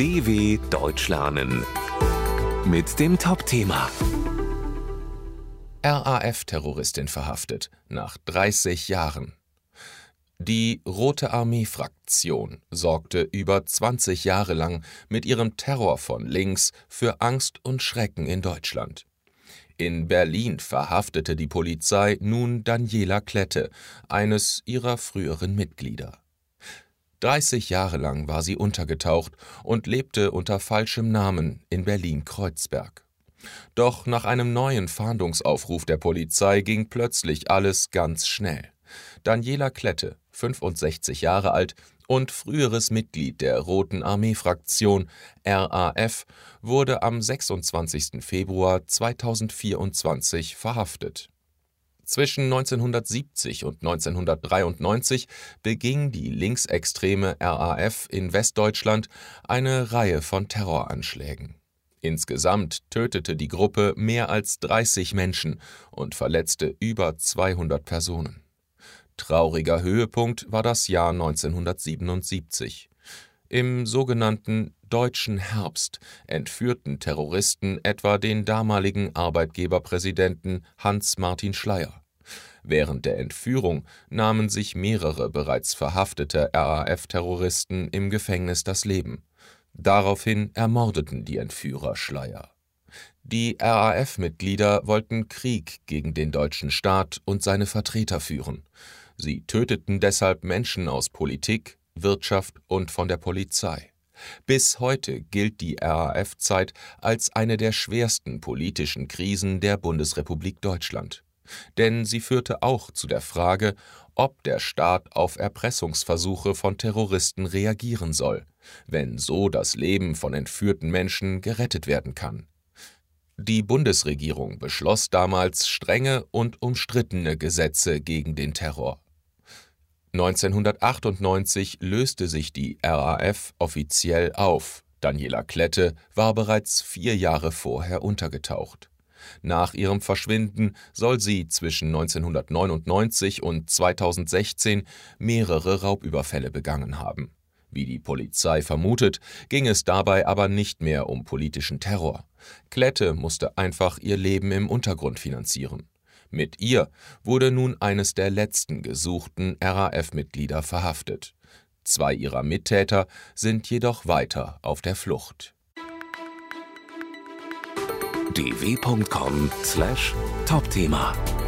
DW Deutsch lernen mit dem Top-Thema RAF-Terroristin verhaftet nach 30 Jahren. Die Rote Armee-Fraktion sorgte über 20 Jahre lang mit ihrem Terror von links für Angst und Schrecken in Deutschland. In Berlin verhaftete die Polizei nun Daniela Klette, eines ihrer früheren Mitglieder. 30 Jahre lang war sie untergetaucht und lebte unter falschem Namen in Berlin-Kreuzberg. Doch nach einem neuen Fahndungsaufruf der Polizei ging plötzlich alles ganz schnell. Daniela Klette, 65 Jahre alt und früheres Mitglied der Roten Armee-Fraktion RAF, wurde am 26. Februar 2024 verhaftet. Zwischen 1970 und 1993 beging die linksextreme RAF in Westdeutschland eine Reihe von Terroranschlägen. Insgesamt tötete die Gruppe mehr als 30 Menschen und verletzte über 200 Personen. Trauriger Höhepunkt war das Jahr 1977. Im sogenannten Deutschen Herbst entführten Terroristen etwa den damaligen Arbeitgeberpräsidenten Hans-Martin Schleyer. Während der Entführung nahmen sich mehrere bereits verhaftete RAF-Terroristen im Gefängnis das Leben. Daraufhin ermordeten die Entführer Schleier. Die RAF-Mitglieder wollten Krieg gegen den deutschen Staat und seine Vertreter führen. Sie töteten deshalb Menschen aus Politik, Wirtschaft und von der Polizei. Bis heute gilt die RAF-Zeit als eine der schwersten politischen Krisen der Bundesrepublik Deutschland denn sie führte auch zu der Frage, ob der Staat auf Erpressungsversuche von Terroristen reagieren soll, wenn so das Leben von entführten Menschen gerettet werden kann. Die Bundesregierung beschloss damals strenge und umstrittene Gesetze gegen den Terror. 1998 löste sich die RAF offiziell auf. Daniela Klette war bereits vier Jahre vorher untergetaucht. Nach ihrem Verschwinden soll sie zwischen 1999 und 2016 mehrere Raubüberfälle begangen haben. Wie die Polizei vermutet, ging es dabei aber nicht mehr um politischen Terror. Klette musste einfach ihr Leben im Untergrund finanzieren. Mit ihr wurde nun eines der letzten gesuchten RAF-Mitglieder verhaftet. Zwei ihrer Mittäter sind jedoch weiter auf der Flucht dw.com/topthema